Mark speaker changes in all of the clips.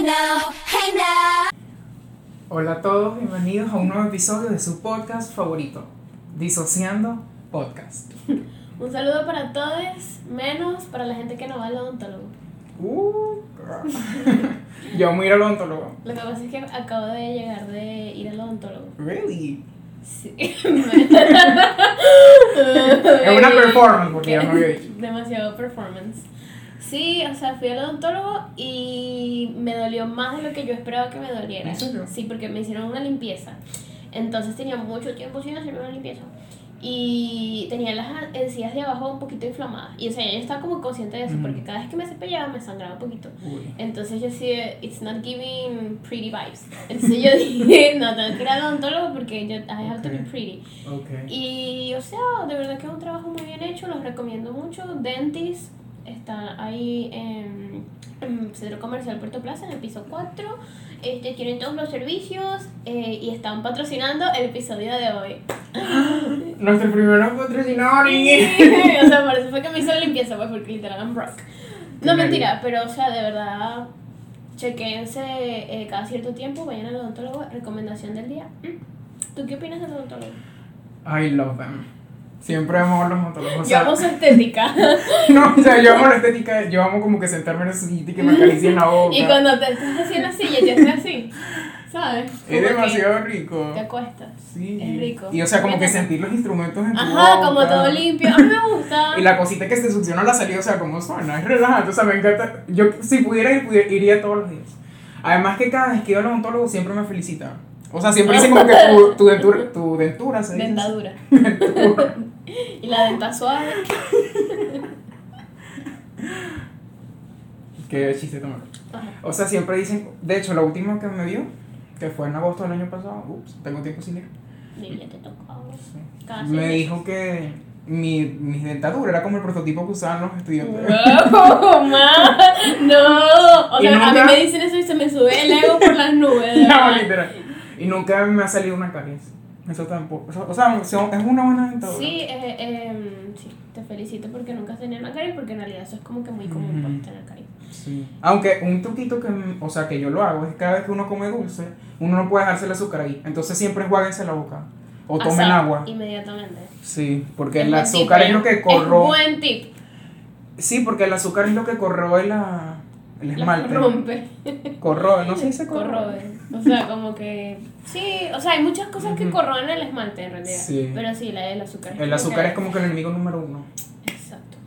Speaker 1: Hey now, hey now.
Speaker 2: Hola a todos, bienvenidos a un nuevo episodio de su podcast favorito, Disociando Podcast.
Speaker 3: Un saludo para todos, menos para la gente que no va al odontólogo.
Speaker 2: Uh, yo a ir al odontólogo.
Speaker 3: Lo que pasa es que acabo de llegar de ir al odontólogo.
Speaker 2: Really?
Speaker 3: Sí.
Speaker 2: Es una performance porque ya no había hecho.
Speaker 3: Demasiado performance. Sí, o sea, fui al odontólogo y me dolió más de lo que yo esperaba que me doliera.
Speaker 2: ¿En serio?
Speaker 3: Sí, porque me hicieron una limpieza. Entonces tenía mucho tiempo sin hacerme una limpieza. Y tenía las encías de abajo un poquito inflamadas. Y o sea, yo estaba como consciente de eso,
Speaker 2: Mm.
Speaker 3: porque cada vez que me cepillaba me sangraba un poquito.
Speaker 2: Uy.
Speaker 3: Entonces yo sí, it's not giving pretty vibes. Entonces yo dije, no, tengo que ir al odontólogo porque yo, I have to be pretty.
Speaker 2: Ok.
Speaker 3: Y, o sea, de verdad que es un trabajo muy bien hecho, los recomiendo mucho. Dentist está ahí en, en Centro Comercial Puerto Plaza, en el piso 4. Este, tienen todos los servicios eh, y están patrocinando el episodio de hoy.
Speaker 2: Nuestro primer patrocinador.
Speaker 3: o sea, por eso fue que me hizo la limpieza, pues, porque literal I'm broke. No, mentira, pero, o sea, de verdad, chequense eh, cada cierto tiempo, vayan al odontólogo, recomendación del día. Mm. ¿Tú qué opinas del odontólogo?
Speaker 2: I love them. Siempre amo los odontólogos.
Speaker 3: Yo amo su estética.
Speaker 2: no, o sea, yo amo la estética, yo amo como que sentarme en ese sitio y que me acaricien la boca.
Speaker 3: Y cuando te estás haciendo así, ya te haces así, ¿sabes?
Speaker 2: Es demasiado rico.
Speaker 3: Te acuestas.
Speaker 2: Sí.
Speaker 3: Es rico.
Speaker 2: Y o sea, como que sentir los instrumentos en tu
Speaker 3: Ajá,
Speaker 2: boca.
Speaker 3: como todo limpio. A mí me gusta.
Speaker 2: Y la cosita que se succiona la salida, o sea, como suena, es relajante, o sea, me encanta. Yo, si pudiera ir, pudiera- iría todos los días. Además que cada vez que iba al odontólogo siempre me felicita. O sea, siempre dicen como que tu, tu dentura, tu dentura se dice.
Speaker 3: Dentadura.
Speaker 2: Dentura.
Speaker 3: Y la denta suave.
Speaker 2: Qué chiste tomar. O sea, siempre dicen, de hecho, la última que me vio, que fue en agosto del año pasado, ups, tengo tiempo sin ir.
Speaker 3: Ya te.
Speaker 2: Sí.
Speaker 3: Casi.
Speaker 2: Me dijo que mi, mi dentadura era como el prototipo que usaban los estudiantes.
Speaker 3: No, no. O sea, a mí me dicen eso y se me sube el ego por las nubes.
Speaker 2: No, literal. Y nunca me ha salido una caries. Eso tampoco. eso- o sea, es una buena dentadura.
Speaker 3: Sí, eh, eh, sí, te felicito porque nunca has tenido una caries porque en realidad eso es como que muy común pues, tener caries.
Speaker 2: Sí. Aunque un truquito que, o sea, que yo lo hago es que cada vez que uno come dulce, uno no puede dejarse el azúcar ahí. Entonces siempre enjuáguense la boca. O tomen agua.
Speaker 3: Inmediatamente.
Speaker 2: Sí, porque
Speaker 3: Es
Speaker 2: el azúcar
Speaker 3: tip,
Speaker 2: es lo que
Speaker 3: Es
Speaker 2: corroe.
Speaker 3: buen tip.
Speaker 2: Sí, porque el azúcar es lo que corroe la, el
Speaker 3: La
Speaker 2: esmalte.
Speaker 3: rompe.
Speaker 2: Corroe, no se dice corroe.
Speaker 3: Corroe. O sea, como que. Sí, o sea, hay muchas cosas que corroen el esmalte en realidad.
Speaker 2: Sí.
Speaker 3: Pero sí, la del azúcar.
Speaker 2: El azúcar es como que el enemigo número uno.
Speaker 3: Exacto.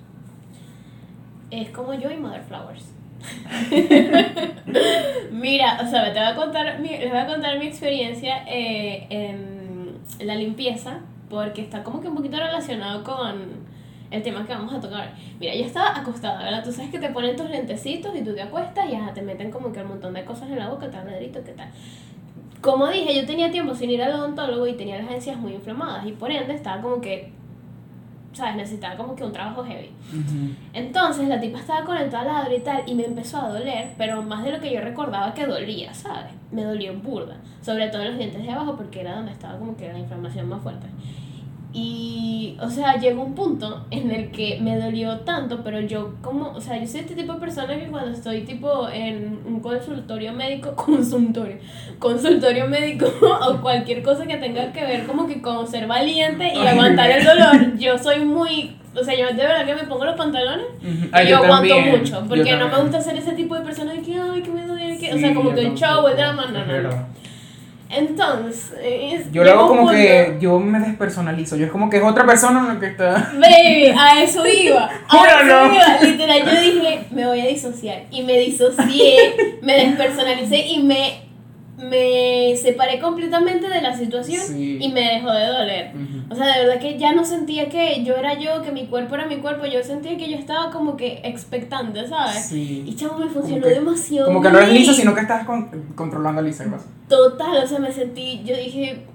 Speaker 3: Es como yo y Mother Flowers. Mira, o sea, te voy a contar mi, les voy a contar mi experiencia eh, en la limpieza, porque está como que un poquito relacionado con el tema que vamos a tocar. Mira, yo estaba acostada, ¿verdad? Tú sabes que te ponen tus lentecitos y tú te acuestas y ajá, te meten como que un montón de cosas en la boca, tal, ladrito, qué tal. Como dije, yo tenía tiempo sin ir al odontólogo y tenía las encías muy inflamadas y por ende estaba como que, ¿sabes? Necesitaba como que un trabajo heavy. Entonces la tipa estaba con el taladro y tal y me empezó a doler, pero más de lo que yo recordaba que dolía, ¿sabes? Me dolió burda, sobre todo en los dientes de abajo porque era donde estaba como que la inflamación más fuerte. Y, o sea, llegó un punto en el que me dolió tanto, pero yo como, o sea, yo soy este tipo de persona que cuando estoy tipo en un consultorio médico, consultorio, consultorio médico o cualquier cosa que tenga que ver como que con ser valiente y
Speaker 2: Ay,
Speaker 3: aguantar el dolor, yo soy muy, o sea, yo de verdad que me pongo los pantalones
Speaker 2: Ah,
Speaker 3: y yo, aguanto
Speaker 2: también,
Speaker 3: mucho, porque no me gusta ser ese tipo de persona de que, ay, que me duele, que, o
Speaker 2: Sí,
Speaker 3: sea, como que el show, el drama, no, no, no. Entonces, es-
Speaker 2: Yo lo hago como
Speaker 3: punto-
Speaker 2: que yo me despersonalizo. Yo es como que es otra persona la que está.
Speaker 3: Baby, a eso iba. A eso iba. Literal, yo dije, me voy a disociar. Y me disocié, me despersonalicé y me, me separé completamente de la situación
Speaker 2: Sí.
Speaker 3: y me dejó de doler.
Speaker 2: Ujú.
Speaker 3: O sea, de verdad que ya no sentía que yo era yo, que mi cuerpo era mi cuerpo. Yo sentía que yo estaba como que expectante, ¿sabes?
Speaker 2: Sí.
Speaker 3: Y chavo, me funcionó
Speaker 2: Como que-
Speaker 3: demasiado.
Speaker 2: Como que no eres lisa, sino que estás con- controlando a Lisa. así.
Speaker 3: Total, o sea, me sentí, yo dije,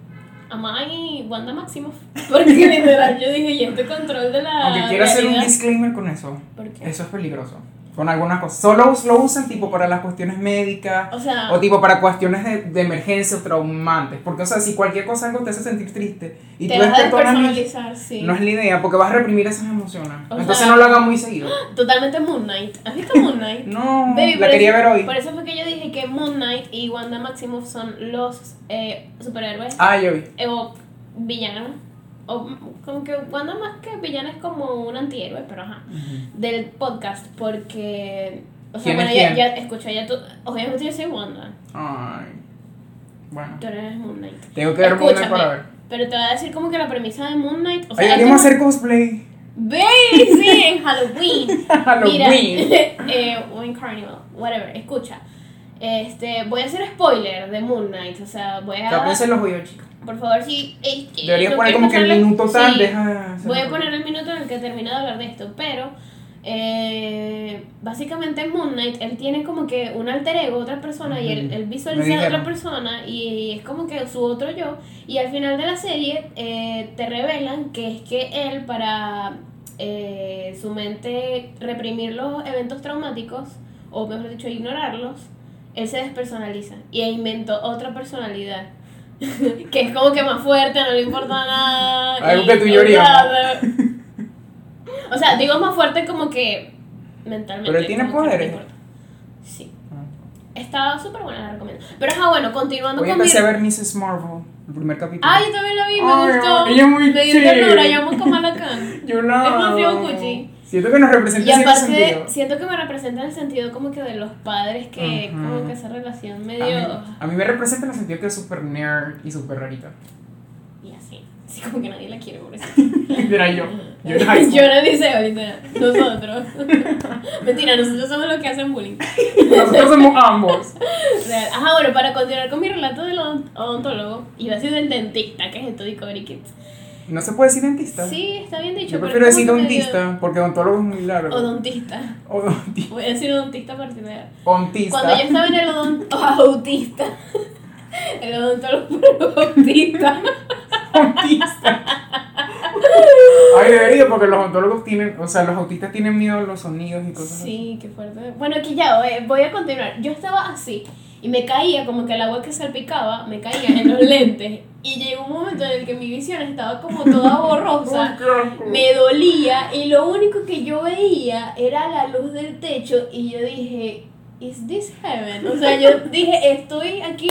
Speaker 3: Amai Wanda Maximoff. Porque literal, yo dije, y este control de la.
Speaker 2: Aunque quiero hacer un
Speaker 3: realidad?
Speaker 2: disclaimer con eso.
Speaker 3: ¿Por qué?
Speaker 2: Eso es peligroso. Con algunas cosas. Solo lo usan tipo para las cuestiones médicas
Speaker 3: O sea,
Speaker 2: o tipo para cuestiones de, de emergencia o traumantes. Porque, o sea, si cualquier cosa algo te hace sentir triste y
Speaker 3: te
Speaker 2: tú
Speaker 3: vas a despersonalizar, sí.
Speaker 2: no es la idea, porque vas a reprimir esas emociones.
Speaker 3: O
Speaker 2: Entonces
Speaker 3: sea-
Speaker 2: no lo hagas muy seguido.
Speaker 3: Totalmente Moon Knight. ¿Has visto Moon Knight?
Speaker 2: No,
Speaker 3: Baby,
Speaker 2: la quería
Speaker 3: eso-
Speaker 2: ver hoy.
Speaker 3: Por eso fue que yo dije que Moon Knight y Wanda Maximoff son los eh, superhéroes
Speaker 2: Ah, yo vi.
Speaker 3: eh, o villanos. O mm, como que Wanda más que villana es como un antihéroe, pero ajá. Del podcast, porque. O sea,
Speaker 2: ¿Quién es
Speaker 3: bueno, ya, ya escucha, ya tú. Obviamente yo soy Wanda.
Speaker 2: Ay. Bueno,
Speaker 3: Tú eres Moon Knight.
Speaker 2: tengo que ver Moon Knight para ver.
Speaker 3: Pero te voy a decir como que la premisa de Moon Knight. O sea,
Speaker 2: Oye,
Speaker 3: tema-
Speaker 2: hacer cosplay.
Speaker 3: Baby, sí, en Halloween.
Speaker 2: Halloween.
Speaker 3: Mira, eh, o en Carnival, whatever, escucha. Este, voy a hacer spoiler de Moon Knight, o sea, voy a...
Speaker 2: Se los oí, chicos.
Speaker 3: Por favor, si...
Speaker 2: Deberías
Speaker 3: no
Speaker 2: poner como que el minuto tal,
Speaker 3: sí,
Speaker 2: deja.
Speaker 3: Voy a poner el minuto en el que termino de hablar de esto, pero... eh, básicamente en Moon Knight, él tiene como que un alter ego, otra persona, y él, él visualiza a otra persona, y es como que su otro yo, y al final de la serie eh, te revelan que es que él para eh, su mente reprimir los eventos traumáticos, o mejor dicho, ignorarlos, él se despersonaliza y inventó otra personalidad. que es como que más fuerte, no le importa nada.
Speaker 2: Algo que tú yo
Speaker 3: o sea, digo más fuerte como que mentalmente.
Speaker 2: Pero él tiene
Speaker 3: no
Speaker 2: poderes.
Speaker 3: importa. Sí. Está súper buena, la recomiendo. Pero ajá, bueno, continuando
Speaker 2: Hoy
Speaker 3: con mi...
Speaker 2: empecé a ver Mrs. Marvel, el primer capítulo.
Speaker 3: Ah, yo también la vi, me gustó.
Speaker 2: ella es muy
Speaker 3: me dio ternura, yo amo Kamala Khan.
Speaker 2: Yo la
Speaker 3: Es más. Gucci.
Speaker 2: Siento que nos representa
Speaker 3: Y
Speaker 2: en
Speaker 3: aparte,
Speaker 2: sentido.
Speaker 3: siento que me representa en el sentido como que de los padres que,
Speaker 2: Ujú.
Speaker 3: como que esa relación
Speaker 2: A mí,
Speaker 3: medio...
Speaker 2: a mí me representa en el sentido que es súper nerd y súper rarita.
Speaker 3: Y así. Así como que nadie la quiere por eso.
Speaker 2: Era yo. Yo
Speaker 3: no dice ahorita. Nosotros. Mentira, nosotros somos los que hacen bullying.
Speaker 2: Nosotros somos ambos.
Speaker 3: Real. Ajá, bueno, para continuar con mi relato del odont- odontólogo, iba a decir del dentista, que es esto de Discovery Kids.
Speaker 2: No se puede decir dentista.
Speaker 3: Sí, está bien dicho.
Speaker 2: Yo
Speaker 3: pero
Speaker 2: prefiero
Speaker 3: es
Speaker 2: decir dentista porque odontólogo es muy largo.
Speaker 3: Odontista.
Speaker 2: Odonti-
Speaker 3: Voy a decir odontista a partir de ahora.
Speaker 2: Ontista.
Speaker 3: Cuando yo estaba en el odont autista. El odontólogo autista.
Speaker 2: Autista. Ay, debería, porque los odontólogos tienen, o sea, los autistas tienen miedo a los sonidos y cosas así.
Speaker 3: Sí, qué fuerte. Bueno, aquí ya voy, voy a continuar. Yo estaba así y me caía como que el agua que salpicaba me caía en los lentes. Y llegó un momento en el que mi visión estaba como toda borrosa. Me dolía y lo único que yo veía era la luz del techo y yo dije, ¿Is this heaven? O sea, yo dije, estoy aquí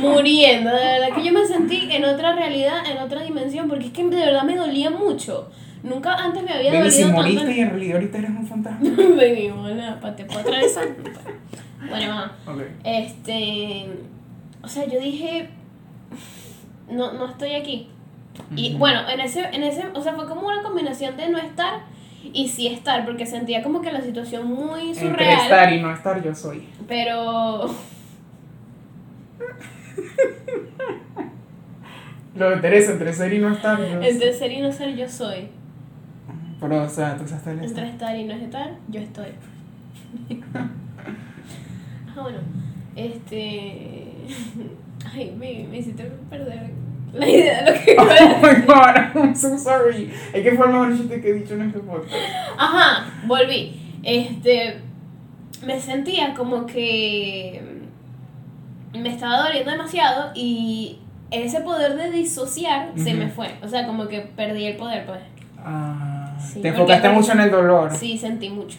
Speaker 3: muriendo. De verdad que yo me sentí en otra realidad, en otra dimensión, porque es que de verdad me dolía mucho. Nunca antes me había
Speaker 2: Baby, si
Speaker 3: dolido
Speaker 2: moriste
Speaker 3: tanto.
Speaker 2: y en realidad ahorita eres un fantasma.
Speaker 3: Baby, hola, pa- te puedo atravesar. Bueno, mamá.
Speaker 2: Ok.
Speaker 3: Este. O sea, yo dije. No, no estoy aquí. Y bueno, en ese, en ese. O sea, fue como una combinación de no estar y sí estar, porque sentía como que la situación muy
Speaker 2: Entre
Speaker 3: surreal.
Speaker 2: estar y no estar, yo soy.
Speaker 3: Pero.
Speaker 2: Lo de Teresa, entre ser y no estar, yo
Speaker 3: Entre ser y no ser, yo soy.
Speaker 2: Pero, o sea, tú usaste el
Speaker 3: Entre
Speaker 2: estar
Speaker 3: y no estar, yo estoy. ah, bueno. Este. Ay, me, me hiciste perder la idea de lo que
Speaker 2: Oh my god, I'm so sorry. Es que fue el mejor chiste que he dicho en este podcast.
Speaker 3: Ajá, volví. Este. Me sentía como que. Me estaba doliendo demasiado y ese poder de disociar se me fue. O sea, como que perdí el poder, pues.
Speaker 2: Ah,
Speaker 3: Sí,
Speaker 2: te enfocaste mucho en el dolor.
Speaker 3: Sí, sentí mucho.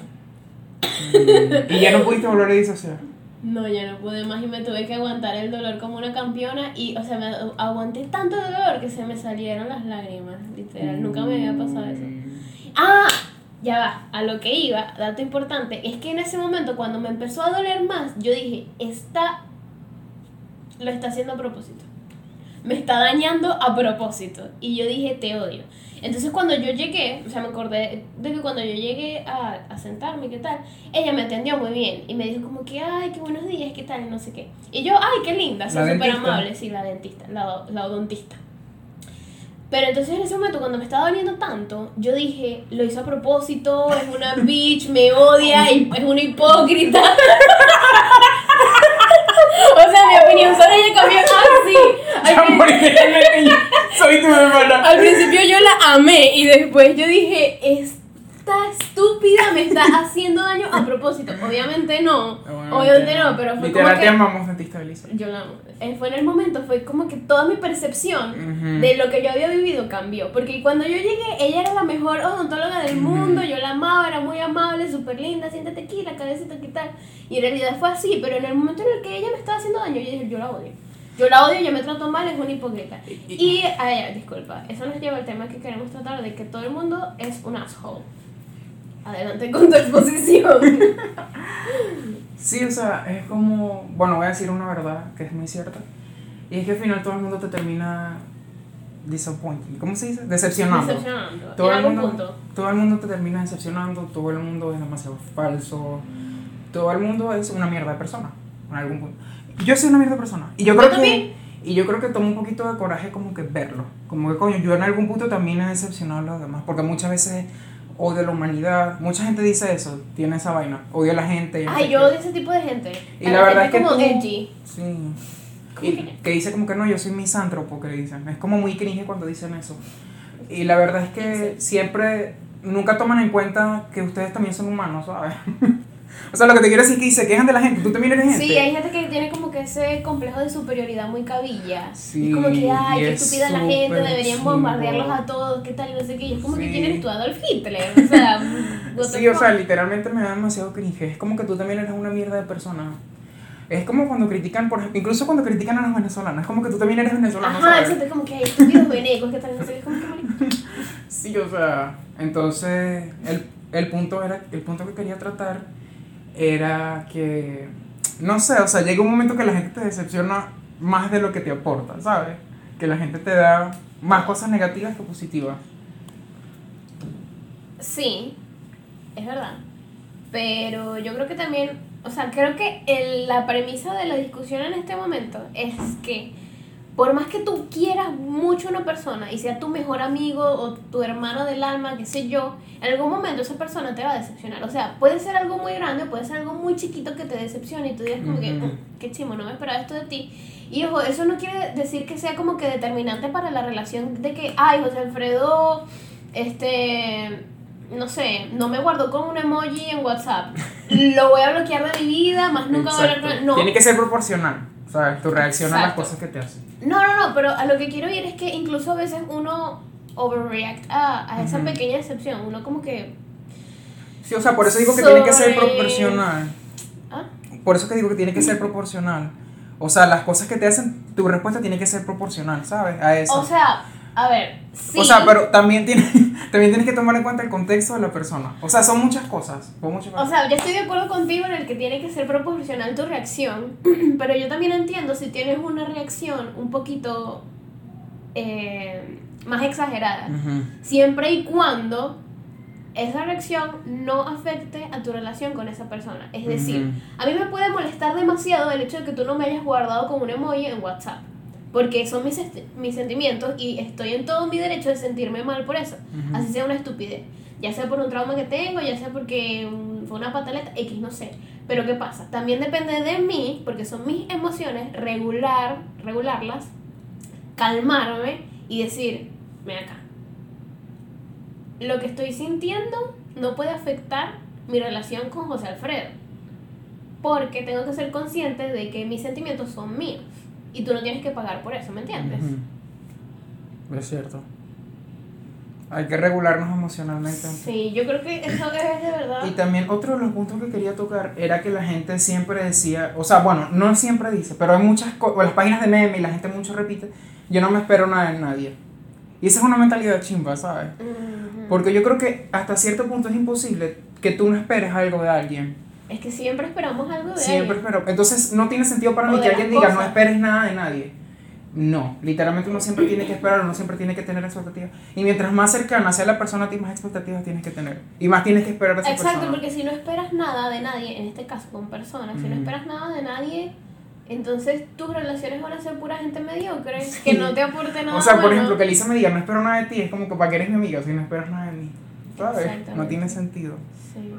Speaker 2: Mm, Y ya no pudiste volver a disociar.
Speaker 3: No, ya no pude más y me tuve que aguantar el dolor como una campeona y, o sea, me aguanté tanto dolor que se me salieron las lágrimas, literal. Nunca me había pasado eso. Ah, ya va, a lo que iba, dato importante, es que en ese momento cuando me empezó a doler más, yo dije, esta lo está haciendo a propósito. Me está dañando a propósito. Y yo dije, te odio. Entonces cuando yo llegué, o sea, me acordé de que cuando yo llegué a, a sentarme, ¿qué tal? Ella me atendió muy bien y me dijo como que, ay, qué buenos días, ¿qué tal? Y no sé qué. Y yo, ay, qué linda, o sea, súper amable, sí, la dentista, la, la odontista. Pero entonces en ese momento cuando me estaba doliendo tanto, yo dije, lo hizo a propósito, es una bitch, me odia, y es una hipócrita. o sea, mi opinión sobre ella cambió así.
Speaker 2: Soy tu hermana.
Speaker 3: al principio yo la amé y después yo dije, esta estúpida me está haciendo daño a propósito. Obviamente no,
Speaker 2: Obviamente
Speaker 3: obviamente no, pero fue
Speaker 2: Literal,
Speaker 3: como
Speaker 2: te
Speaker 3: que...
Speaker 2: amamos, sentiste.
Speaker 3: Yo la amo. Eh, Fue en el momento, fue como que toda mi percepción
Speaker 2: Ujú.
Speaker 3: de lo que yo había vivido cambió. Porque cuando yo llegué, ella era la mejor odontóloga del mundo, yo la amaba, era muy amable, súper linda, siéntate aquí, la cabecita aquí tal. Y en realidad fue así, pero en el momento en el que ella me estaba haciendo daño, yo dije, yo la odio. Yo la odio, yo me trato mal, es una hipócrita.
Speaker 2: Y-
Speaker 3: Y, a ella, disculpa, eso nos lleva al tema que queremos tratar de que todo el mundo es un asshole. Adelante con tu exposición.
Speaker 2: Sí, o sea, es como, bueno, voy a decir una verdad que es muy cierta. Y es que al final todo el mundo te termina disappointing. ¿Cómo se dice? Decepcionando.
Speaker 3: Decepcionando.
Speaker 2: Todo
Speaker 3: en
Speaker 2: el, mundo,
Speaker 3: punto.
Speaker 2: todo el mundo te termina decepcionando, todo el mundo es demasiado falso, todo el mundo es una mierda de persona, en algún punto. Yo soy una mierda persona. Y yo creo que y yo creo que toma un poquito de coraje como que verlo. Como que coño, yo en algún punto también he decepcionado a los demás, porque muchas veces odio a la humanidad. Mucha gente dice eso, tiene esa vaina, odio a la gente. no
Speaker 3: Ay, yo odio ese tipo de gente.
Speaker 2: Y la verdad es que
Speaker 3: como
Speaker 2: tú-
Speaker 3: edgy.
Speaker 2: Sí.
Speaker 3: ¿Cómo
Speaker 2: Y
Speaker 3: que?
Speaker 2: que dice como que no, yo soy misántropo, que dicen. Es como muy cringe cuando dicen eso. Y la verdad es que siempre, nunca toman en cuenta que ustedes también son humanos, ¿sabes? o sea, lo que te quiero decir es que se quejan de la gente, tú también eres gente.
Speaker 3: Sí, hay gente que tiene como que ese complejo de superioridad muy cabilla.
Speaker 2: Sí,
Speaker 3: es como que, ay, qué
Speaker 2: es
Speaker 3: estúpida la gente, deberían bombardearlos a todos, qué tal, no sé qué. Es como que
Speaker 2: Sí.
Speaker 3: quién eres tú, Adolf Hitler. O sea,
Speaker 2: Sí, o sea, literalmente me da demasiado cringe. Es como que tú también eres una mierda de persona. Es como cuando critican, por ejemplo, incluso cuando critican a los venezolanos, es como que tú también eres venezolano,
Speaker 3: Ajá, es como que hay estúpidos venecos, qué tal, no sé qué. Es como que.
Speaker 2: Sí, o sea, entonces el, el punto era, el punto que quería tratar era que, no sé, o sea, llega un momento que la gente te decepciona más de lo que te aporta, ¿sabes? Que la gente te da más cosas negativas que positivas.
Speaker 3: Sí, es verdad. Pero yo creo que también, o sea, creo que el- la premisa de la discusión en este momento es que por más que tú quieras mucho a una persona y sea tu mejor amigo o tu hermano del alma, qué sé yo, en algún momento esa persona te va a decepcionar. O sea, puede ser algo muy grande, puede ser algo muy chiquito que te decepcione y tú digas como que,
Speaker 2: Ujú.
Speaker 3: "Mm, qué chimo, no me esperaba esto de ti. Y ojo, eso no quiere decir que sea como que determinante para la relación de que, ay, José Alfredo, este, no sé, no me guardó con un emoji en WhatsApp. Lo voy a bloquear de mi vida, más nunca voy a hablar con. No,
Speaker 2: Tiene que ser proporcional, ¿sabes? Tu reacción a las cosas que te hacen.
Speaker 3: no, no, no, pero a lo que quiero ir es que incluso a veces uno overreact a, a esa pequeña decepción. Uno como que,
Speaker 2: Sí, o sea, por eso digo que tiene que ser proporcional.
Speaker 3: ah,
Speaker 2: Por eso que digo que tiene que ser proporcional. O sea, las cosas que te hacen, tu respuesta tiene que ser proporcional, ¿sabes? A eso.
Speaker 3: o sea, a ver, sí.
Speaker 2: O sea, pero también, tiene, también tienes que tomar en cuenta el contexto de la persona. O sea, son muchas cosas. Son muchas
Speaker 3: O sea, yo estoy de acuerdo contigo en el que tiene que ser proporcional tu reacción, pero yo también entiendo si tienes una reacción un poquito eh, más exagerada, siempre y cuando esa reacción no afecte a tu relación con esa persona. Es decir, a mí me puede molestar demasiado el hecho de que tú no me hayas guardado con un emoji en WhatsApp. Porque son mis, mis sentimientos y estoy en todo mi derecho de sentirme mal por eso. Así sea una estupidez. Ya sea por un trauma que tengo, ya sea porque mm, fue una pataleta, X, no sé. Pero ¿qué pasa? También depende de mí, porque son mis emociones, regular, regularlas, calmarme y decir, ven acá. Lo que estoy sintiendo no puede afectar mi relación con José Alfredo. Porque tengo que ser consciente de que mis sentimientos son míos. Y tú no tienes que pagar por eso, ¿me entiendes?
Speaker 2: Es cierto. Hay que regularnos emocionalmente.
Speaker 3: Sí, yo creo que eso es de verdad.
Speaker 2: Y también otro de los puntos que quería tocar era que la gente siempre decía, o sea, bueno, no siempre dice, pero hay muchas cosas, las páginas de meme y la gente mucho repite, yo no me espero nada de nadie. Y esa es una mentalidad chimba, ¿sabes? Porque yo creo que hasta cierto punto es imposible que tú no esperes algo de alguien.
Speaker 3: Es que siempre esperamos algo de
Speaker 2: Siempre
Speaker 3: alguien.
Speaker 2: espero. Entonces no tiene sentido para
Speaker 3: O
Speaker 2: mí que alguien diga no
Speaker 3: cosas.
Speaker 2: esperes nada de nadie. No, literalmente uno siempre tiene que esperar, uno siempre tiene que tener expectativas. Y mientras más cercana sea la persona a ti, más expectativas tienes que tener. Y más tienes que esperar a esa
Speaker 3: Exacto,
Speaker 2: persona.
Speaker 3: porque si no esperas nada de nadie, en este caso con personas, si no esperas nada de nadie, entonces tus relaciones van a ser pura gente mediocre,
Speaker 2: Sí.
Speaker 3: que no te aporte nada
Speaker 2: O sea, por
Speaker 3: bueno.
Speaker 2: ejemplo, que Elisa me diga, no espero nada de ti, es como que para que eres mi amiga, si no esperas nada de mí. ¿Sabes? No tiene sentido.
Speaker 3: Sí.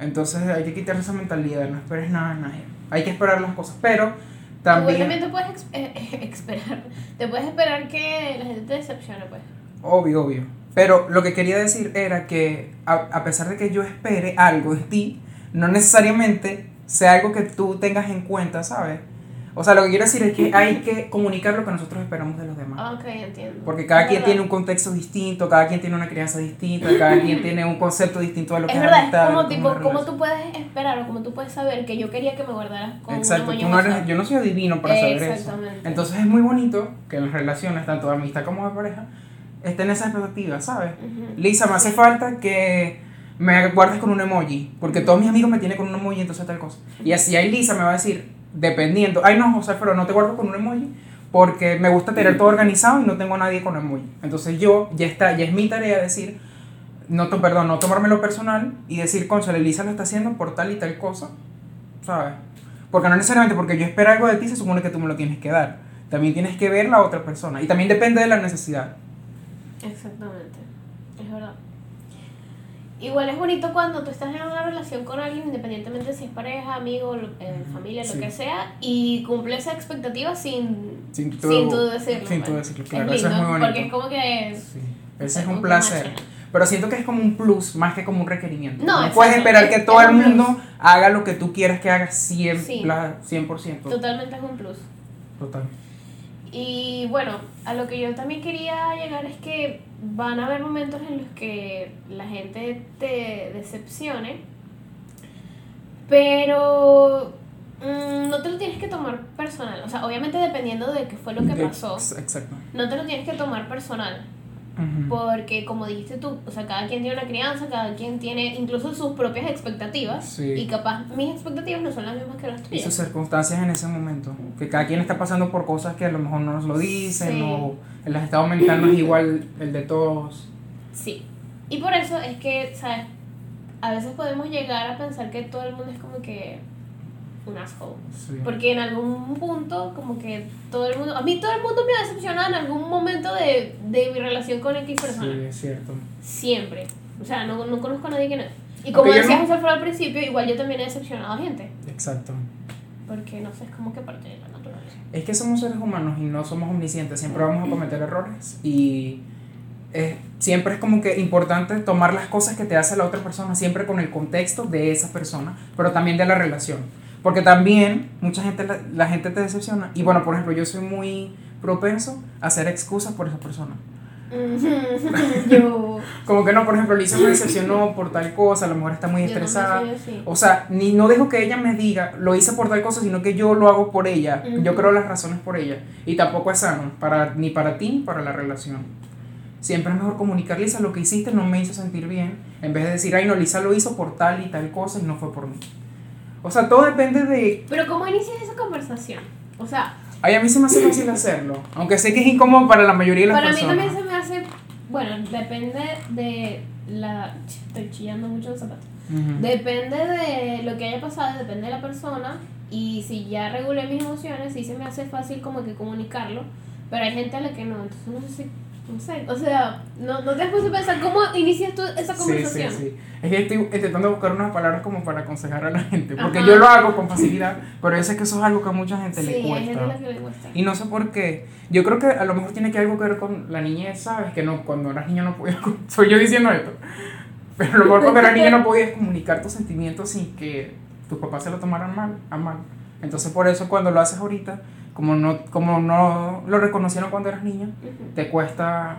Speaker 2: Entonces hay que quitar esa mentalidad, no esperes nada de nadie. Hay que esperar las cosas, pero
Speaker 3: Igual
Speaker 2: también,
Speaker 3: también te puedes ex- eh, esperar, te puedes esperar que la gente te decepcione, pues.
Speaker 2: obvio, obvio. Pero lo que quería decir era que a, a pesar de que yo espere algo de ti, no necesariamente sea algo que tú tengas en cuenta, ¿sabes? O sea, lo que quiero decir es que hay que comunicar lo que nosotros esperamos de los demás.
Speaker 3: Ah, Ok, entiendo.
Speaker 2: Porque cada
Speaker 3: Es
Speaker 2: quien
Speaker 3: verdad.
Speaker 2: tiene un contexto distinto, cada quien tiene una crianza distinta, cada quien tiene un concepto distinto de lo que
Speaker 3: Es
Speaker 2: es
Speaker 3: verdad, es
Speaker 2: amistad, de
Speaker 3: como
Speaker 2: es
Speaker 3: tipo, ¿cómo tú puedes esperar o cómo tú puedes saber que yo quería que me guardaras con
Speaker 2: Exacto,
Speaker 3: una
Speaker 2: tú no eres- yo no soy adivino para saber eso.
Speaker 3: Exactamente.
Speaker 2: Entonces es muy bonito que en las relaciones, tanto de amistad como de pareja, estén esas expectativas, ¿sabes?
Speaker 3: Ujú.
Speaker 2: Lisa, me hace falta que me guardes con un emoji, porque todos mis amigos me tienen con un emoji, entonces tal cosa. Y así ahí Lisa me va a decir, dependiendo, ay no, José, pero no te guardo con un emoji, porque me gusta tener todo organizado y no tengo a nadie con emoji. Entonces yo, ya está, ya es mi tarea decir, no, perdón, no tomármelo personal y decir, concha, Lisa lo está haciendo por tal y tal cosa, ¿sabes? Porque no necesariamente porque yo espero algo de ti se supone que tú me lo tienes que dar. También tienes que ver la otra persona. Y también depende de la necesidad.
Speaker 3: Exactamente, es verdad. Igual es bonito cuando tú estás en una relación con alguien, independientemente si es pareja, amigo, lo- eh, familia, lo que sea, y cumple esa expectativa sin,
Speaker 2: Sin tú,
Speaker 3: sin tú decirlo.
Speaker 2: Sin tú
Speaker 3: pues.
Speaker 2: decirlo, claro.
Speaker 3: es
Speaker 2: eso es muy bonito.
Speaker 3: porque es como que es...
Speaker 2: Sí, ese es un placer. Pero siento que es como un plus más que como un requerimiento.
Speaker 3: No,
Speaker 2: puedes
Speaker 3: exacto,
Speaker 2: esperar
Speaker 3: es-
Speaker 2: que todo el
Speaker 3: plus.
Speaker 2: mundo haga lo que tú quieras que haga 100%.
Speaker 3: Sí.
Speaker 2: la- 100%.
Speaker 3: Totalmente es un plus.
Speaker 2: Total.
Speaker 3: Y bueno, a lo que yo también quería llegar es que van a haber momentos en los que la gente te decepcione, pero mm, no te lo tienes que tomar personal. O sea, obviamente dependiendo de qué fue lo que pasó,
Speaker 2: Ex- Exacto.
Speaker 3: no te lo tienes que tomar personal. Porque como dijiste tú, o sea, cada quien tiene una crianza, cada quien tiene incluso sus propias expectativas.
Speaker 2: Sí.
Speaker 3: Y capaz mis expectativas no son las mismas que las
Speaker 2: Y sus
Speaker 3: tuyas.
Speaker 2: circunstancias en ese momento. Que cada quien está pasando por cosas que a lo mejor no nos lo dicen
Speaker 3: Sí.
Speaker 2: o el estado mental no es igual el de todos.
Speaker 3: Sí. Y por eso es que, ¿sabes? A veces podemos llegar a pensar que todo el mundo es como que un asshole.
Speaker 2: Sí.
Speaker 3: Porque en algún punto, como que todo el mundo. A mí todo el mundo me ha decepcionado en algún momento de, de mi relación con X persona.
Speaker 2: Sí, es cierto.
Speaker 3: Siempre. O sea, no, no conozco a nadie que no. Y como
Speaker 2: Aunque yo
Speaker 3: decía
Speaker 2: no-
Speaker 3: José al principio, igual yo también he decepcionado a gente.
Speaker 2: Exacto.
Speaker 3: Porque no sé, es como que parte de la naturaleza.
Speaker 2: Es que somos seres humanos y no somos omniscientes, siempre vamos a cometer errores y es- siempre es como que importante tomar las cosas que te hace la otra persona, siempre con el contexto de esa persona, pero también de la relación. Porque también mucha gente, la, la gente te decepciona. Y bueno, por ejemplo, yo soy muy propenso a hacer excusas por esa persona.
Speaker 3: yo.
Speaker 2: Como que no, por ejemplo, Lisa me decepcionó por tal cosa, a lo mejor está muy estresada.
Speaker 3: así.
Speaker 2: O sea, ni no dejo que ella me diga, lo hice por tal cosa, sino que yo lo hago por ella. Yo creo las razones por ella. Y tampoco es sano, para, ni para ti ni para la relación. Siempre es mejor comunicar, Lisa, lo que hiciste no me hizo sentir bien, en vez de decir, ay, no, Lisa lo hizo por tal y tal cosa y no fue por mí. O sea, todo depende de...
Speaker 3: Pero ¿cómo inicias esa conversación? O sea,
Speaker 2: Ay, a mí se me hace fácil hacerlo, aunque sé que es incómodo para la mayoría de las
Speaker 3: para mí
Speaker 2: personas.
Speaker 3: también se me hace, bueno, depende de la... Estoy chillando mucho el zapato.
Speaker 2: Ujú.
Speaker 3: Depende de lo que haya pasado, depende de la persona. Y si ya regulé mis emociones, sí se me hace fácil como que comunicarlo. Pero hay gente a la que no, entonces no sé si... No sé, o sea, no, no te has puesto a pensar cómo inicias tú esa
Speaker 2: Sí,
Speaker 3: conversación.
Speaker 2: sí, sí. Es que estoy intentando buscar unas palabras como para aconsejar a la gente, porque
Speaker 3: Ajá.
Speaker 2: yo lo hago con facilidad, pero yo sé que eso es algo que a mucha gente
Speaker 3: Sí,
Speaker 2: le
Speaker 3: hay
Speaker 2: cuesta.
Speaker 3: gente a la que le cuesta.
Speaker 2: Y no sé por qué. Yo creo que a lo mejor tiene que algo que ver con la niñez, ¿sabes? Que no, cuando eras niño no podías. Soy yo diciendo esto. Pero a lo mejor cuando eras niño no podías comunicar tus sentimientos sin que tus papás se lo tomaran mal, a mal. Entonces por eso cuando lo haces ahorita, como no, como no lo reconocieron cuando eras niño, te cuesta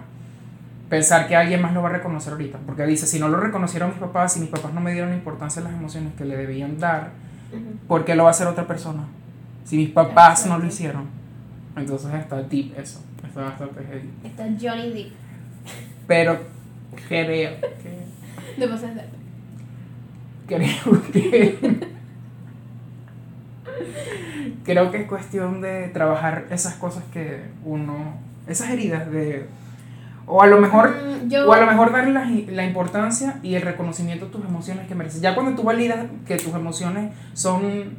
Speaker 2: pensar que alguien más lo va a reconocer ahorita. Porque dice, si no lo reconocieron mis papás, si mis papás no me dieron la importancia a las emociones que le debían dar. ¿por qué lo va a hacer otra persona? Si mis papás no lo hicieron. Entonces está deep eso. Está bastante heavy.
Speaker 3: Está Johnny Depp.
Speaker 2: Pero creo que.
Speaker 3: De Pases de
Speaker 2: Creo que. Creo que es cuestión de trabajar esas cosas que uno. Esas heridas de. O a lo mejor.
Speaker 3: Mm, yo-
Speaker 2: O a lo mejor darle la, la importancia y el reconocimiento a tus emociones que mereces. Ya cuando tú validas que tus emociones son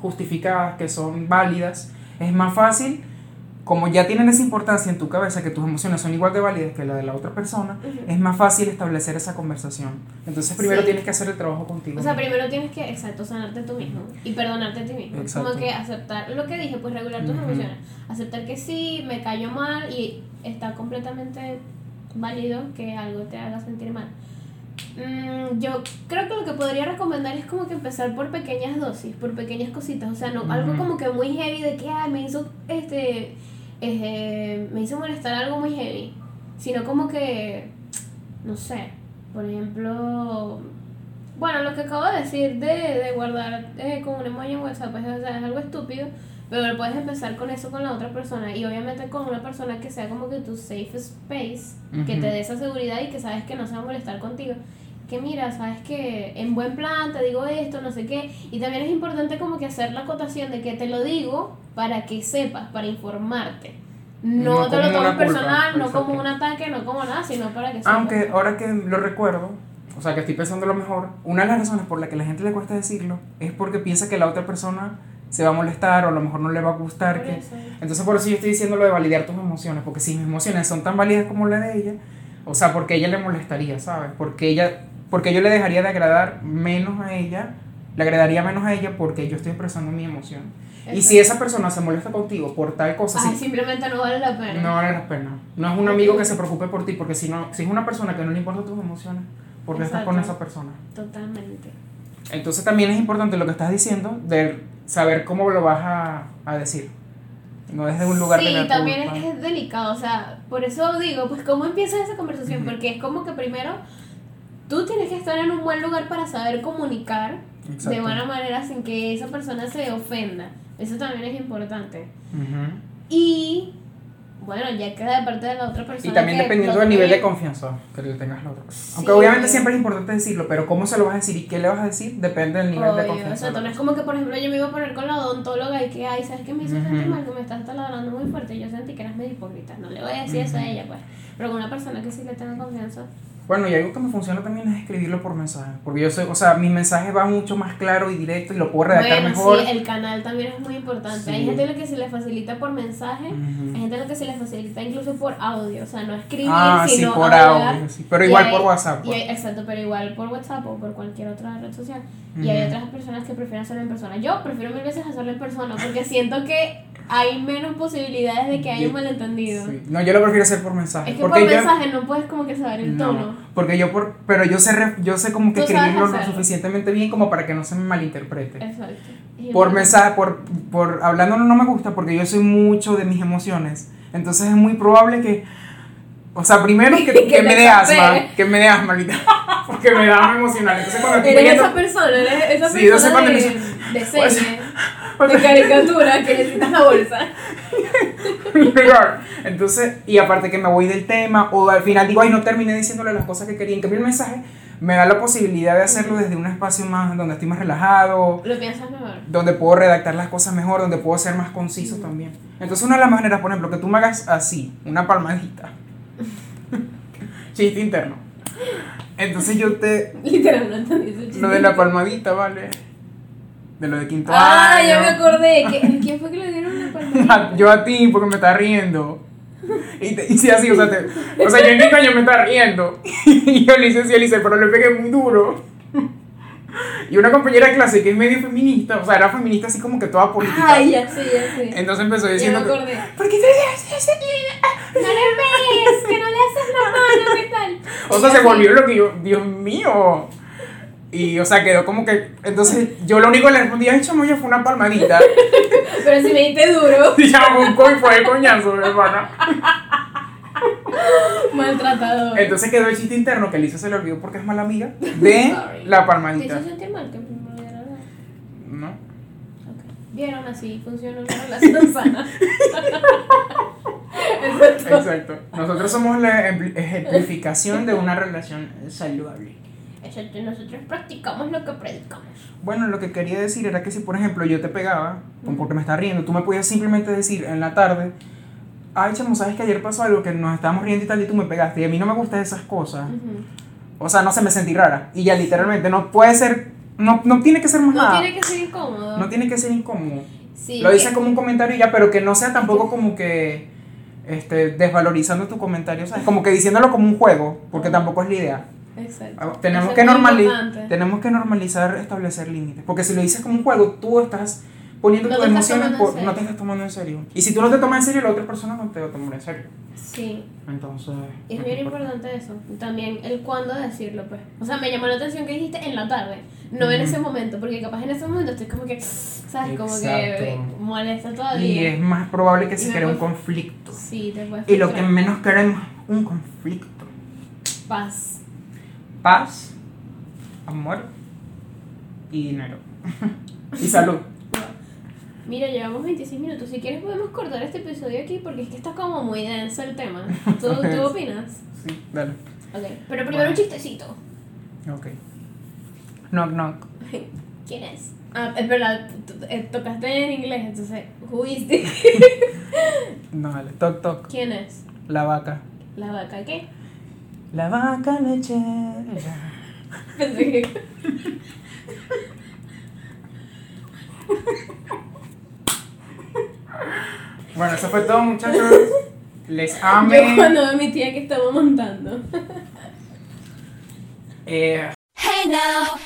Speaker 2: justificadas, que son válidas, es más fácil, como ya tienen esa importancia en tu cabeza, que tus emociones son igual de válidas que la de la otra persona, es más fácil establecer esa conversación. Entonces primero
Speaker 3: Sí.
Speaker 2: tienes que hacer el trabajo contigo.
Speaker 3: O sea,
Speaker 2: mismo.
Speaker 3: primero tienes que, exacto, sanarte tú mismo y perdonarte a ti mismo.
Speaker 2: Exacto.
Speaker 3: Como que aceptar lo que dije, pues regular tus emociones. Aceptar que sí, me cayó mal y está completamente válido que algo te haga sentir mal. Mm, yo creo que lo que podría recomendar es como que empezar por pequeñas dosis, por pequeñas cositas, o sea, no algo como que muy heavy de que ay, me hizo este eh, me hizo molestar algo muy heavy, sino como que no sé, por ejemplo, bueno, lo que acabo de decir de, de guardar eh, con un emoji en WhatsApp, pues, o sea, es algo estúpido, pero puedes empezar con eso con la otra persona y obviamente con una persona que sea como que tu safe space, que
Speaker 2: Ujú.
Speaker 3: te dé esa seguridad y que sabes que no se va a molestar contigo. Que mira, sabes que en buen plan te digo esto, no sé qué. Y también es importante como que hacer la acotación de que te lo digo para que sepas, para informarte. No,
Speaker 2: No
Speaker 3: te lo tomes personal, no como un ataque, no como nada, sino para que sepas.
Speaker 2: Aunque ahora que lo recuerdo, o sea, que estoy pensando lo mejor, una de las razones por la que a la gente le cuesta decirlo es porque piensa que la otra persona se va a molestar o a lo mejor no le va a gustar. Que... Entonces por eso yo estoy diciendo lo de validar tus emociones, porque si mis emociones son tan válidas como la de ella, o sea, porque ella le molestaría, ¿sabes? Porque ella, porque yo le dejaría de agradar menos a ella, le agradaría menos a ella porque yo estoy expresando mi emoción. Y si esa persona se molesta contigo por tal cosa,
Speaker 3: Ay,
Speaker 2: sí,
Speaker 3: simplemente no vale la pena.
Speaker 2: no vale la pena. No es un amigo que se preocupe por ti, porque si, no, si es una persona que no le importan tus emociones, ¿por qué estás con
Speaker 3: Exacto.
Speaker 2: esa persona?
Speaker 3: Totalmente.
Speaker 2: Entonces también es importante lo que estás diciendo, de saber cómo lo vas a, a decir. No desde un lugar de
Speaker 3: Sí,
Speaker 2: la
Speaker 3: también
Speaker 2: culpa.
Speaker 3: es, delicado, o sea, por eso digo, pues cómo empieza esa conversación,
Speaker 2: Ujú.
Speaker 3: porque es como que primero tú tienes que estar en un buen lugar para saber comunicar de
Speaker 2: Exacto.
Speaker 3: buena manera sin que esa persona se ofenda. Eso también es importante.
Speaker 2: Ujú.
Speaker 3: Y bueno, ya queda de parte de la otra persona.
Speaker 2: Y también
Speaker 3: que
Speaker 2: dependiendo
Speaker 3: lo
Speaker 2: del nivel de confianza que le tengas a la otra persona. Aunque
Speaker 3: Sí,
Speaker 2: obviamente siempre es importante decirlo, pero cómo se lo vas a decir y qué le vas a decir depende del nivel de
Speaker 3: Obvio,
Speaker 2: confianza.
Speaker 3: exacto,
Speaker 2: de
Speaker 3: no
Speaker 2: la
Speaker 3: es como que por ejemplo yo me iba a poner con la odontóloga y que, ay, ¿sabes qué me hizo sentir
Speaker 2: Ujú.
Speaker 3: mal? Que me estás taladrando muy fuerte. Yo sentí que eras medio hipócrita. No le voy a decir eso a ella, pues. Pero con una persona que sí le tenga confianza.
Speaker 2: Bueno, y algo que me funciona también es escribirlo por mensaje. Porque yo soy, o sea, mi mensaje va mucho más claro y directo y lo puedo redactar
Speaker 3: Bueno,
Speaker 2: mejor.
Speaker 3: sí, el canal también es muy importante. Hay
Speaker 2: Sí.
Speaker 3: gente a la que se le facilita por mensaje,
Speaker 2: Ujú.
Speaker 3: hay gente a la que se le facilita incluso por audio, o sea, no escribir,
Speaker 2: Ah, sí,
Speaker 3: sino
Speaker 2: por
Speaker 3: hablar.
Speaker 2: audio. sí. Pero
Speaker 3: Y
Speaker 2: igual
Speaker 3: hay-
Speaker 2: por WhatsApp.
Speaker 3: y
Speaker 2: pues.
Speaker 3: hay- exacto, pero igual por WhatsApp o por cualquier otra red social. Y hay otras personas que prefieren hacerlo en persona. Yo prefiero mil veces hacerlo en persona porque siento que hay menos posibilidades de que haya un
Speaker 2: Yo-
Speaker 3: malentendido.
Speaker 2: Sí. No, yo lo prefiero hacer por mensaje.
Speaker 3: Es que
Speaker 2: porque
Speaker 3: por
Speaker 2: yo,
Speaker 3: mensaje no puedes como que saber el
Speaker 2: No,
Speaker 3: tono.
Speaker 2: porque yo por, pero yo sé, re- yo sé como que escribirlo lo suficientemente bien como para que no se me malinterprete.
Speaker 3: Exacto. Y
Speaker 2: Por
Speaker 3: yo-
Speaker 2: mensaje, por, por hablándolo no me gusta porque yo soy mucho de mis emociones. Entonces es muy probable que, o sea, primero que,
Speaker 3: Que
Speaker 2: que me dé asma, que me dé asma ahorita, porque me da emocional. Entonces cuando estoy
Speaker 3: Eres
Speaker 2: leyendo,
Speaker 3: esa persona, eres esa
Speaker 2: Sí, yo sé
Speaker 3: persona
Speaker 2: cuando
Speaker 3: de,
Speaker 2: me-
Speaker 3: de
Speaker 2: Pues-
Speaker 3: serie, de caricatura que necesitas la bolsa.
Speaker 2: Entonces, y aparte que me voy del tema, o al final digo, ay, no terminé diciéndole las cosas que quería. En cambio, el mensaje me da la posibilidad de hacerlo desde un espacio más, donde estoy más relajado,
Speaker 3: Lo piensas mejor.
Speaker 2: donde puedo redactar las cosas mejor, donde puedo ser más conciso
Speaker 3: Mm.
Speaker 2: también. Entonces, una de las maneras, por ejemplo, que tú me hagas así, una palmadita. Chiste interno. Entonces yo te.
Speaker 3: Literal, no entendí ese chiste.
Speaker 2: Lo de la palmadita, ¿vale? De lo de quinto
Speaker 3: Ah,
Speaker 2: año.
Speaker 3: ya me acordé. ¿Qui- ¿Quién fue que le dieron una palmadita?
Speaker 2: Yo a ti, porque me estás riendo. Y, te, y sí, así, o sea, te, o sea, yo en quinto año me estaba riendo. Y yo le hice así, le hice, pero le pegué muy duro. Y una compañera de clase que es medio feminista, o sea, era feminista así como que toda política.
Speaker 3: Ay, ya sé, ya sé.
Speaker 2: Entonces empezó
Speaker 3: Ya me
Speaker 2: diciendo que,
Speaker 3: acordé.
Speaker 2: ¿por qué te haces?
Speaker 3: No le ves, que no le haces la mano, ¿qué tal?
Speaker 2: O sea, se volvió lo que yo, Dios mío. Y, o sea, quedó como que, entonces yo lo único que le respondí, ay, chamo, ya fue una palmadita.
Speaker 3: Pero si me diste duro,
Speaker 2: Y ya un co y fue de coñazo, mi hermana.
Speaker 3: maltratador.
Speaker 2: Entonces quedó el chiste interno que Lisa se le olvidó porque es mala amiga de
Speaker 3: Sorry.
Speaker 2: la
Speaker 3: ¿Te
Speaker 2: palmadita.
Speaker 3: hizo sentir mal que me?
Speaker 2: ¿No?
Speaker 3: Ok. Vieron así funciona una relación sana. Exacto.
Speaker 2: Exacto. Nosotros somos la ejempli- ejemplificación de una relación saludable.
Speaker 3: Exacto. Nosotros practicamos lo que predicamos.
Speaker 2: Bueno, lo que quería decir era que si, por ejemplo, yo te pegaba, porque me estás riendo, tú me podías simplemente decir en la tarde, ay, chamo, ¿sabes que ayer pasó algo que nos estábamos riendo y tal y tú me pegaste? Y a mí no me gustan esas cosas.
Speaker 3: Ujú.
Speaker 2: O sea, no se me sentí rara. Y ya literalmente no puede ser, no, no tiene que ser más
Speaker 3: No
Speaker 2: nada.
Speaker 3: tiene que ser incómodo.
Speaker 2: No tiene que ser incómodo.
Speaker 3: Sí,
Speaker 2: Lo dices
Speaker 3: que-
Speaker 2: como un comentario y ya, pero que no sea tampoco como que este, desvalorizando tu comentario, ¿sabes? Como que diciéndolo como un juego, porque tampoco es la idea.
Speaker 3: Exacto.
Speaker 2: Tenemos
Speaker 3: Eso
Speaker 2: que,
Speaker 3: es muy
Speaker 2: normali-
Speaker 3: importante.
Speaker 2: tenemos que normalizar establecer límites, porque si lo dices como un juego, tú estás poniendo
Speaker 3: No
Speaker 2: tus emociones
Speaker 3: en
Speaker 2: por. No te estás tomando en serio. Y si tú no te tomas en serio, la otra persona no te va a tomar en serio.
Speaker 3: Sí,
Speaker 2: Entonces.
Speaker 3: es bien importante eso. También el cuándo decirlo, pues. O sea, me llamó la atención que dijiste en la tarde, no en
Speaker 2: Ujú.
Speaker 3: ese momento, porque capaz en ese momento estoy como que, ¿sabes? Como que
Speaker 2: Exacto.
Speaker 3: molesta
Speaker 2: Y
Speaker 3: todavía.
Speaker 2: es más probable que
Speaker 3: Y
Speaker 2: se cree un
Speaker 3: conf-
Speaker 2: conflicto.
Speaker 3: Sí, te puedes
Speaker 2: Y lo que menos queremos es un conflicto.
Speaker 3: Paz.
Speaker 2: Paz, amor y dinero. y salud.
Speaker 3: Mira, llevamos 26 minutos. Si quieres podemos cortar este episodio aquí porque es que está como muy denso el tema. ¿Tú, ¿tú opinas?
Speaker 2: Sí, dale.
Speaker 3: Ok, pero primero un chistecito.
Speaker 2: Ok. Knock, knock.
Speaker 3: ¿Quién es? Ah, es verdad, eh, tocaste en inglés, entonces, who is this?
Speaker 2: No, dale. Toc, toc.
Speaker 3: ¿Quién es?
Speaker 2: La vaca.
Speaker 3: ¿La vaca qué?
Speaker 2: La vaca lechera.
Speaker 3: Pensé que...
Speaker 2: Bueno, eso fue todo, muchachos. Les
Speaker 3: Yo
Speaker 2: ame.
Speaker 3: cuando veo a mi tía que estaba montando.
Speaker 2: Eh,
Speaker 1: Hey now,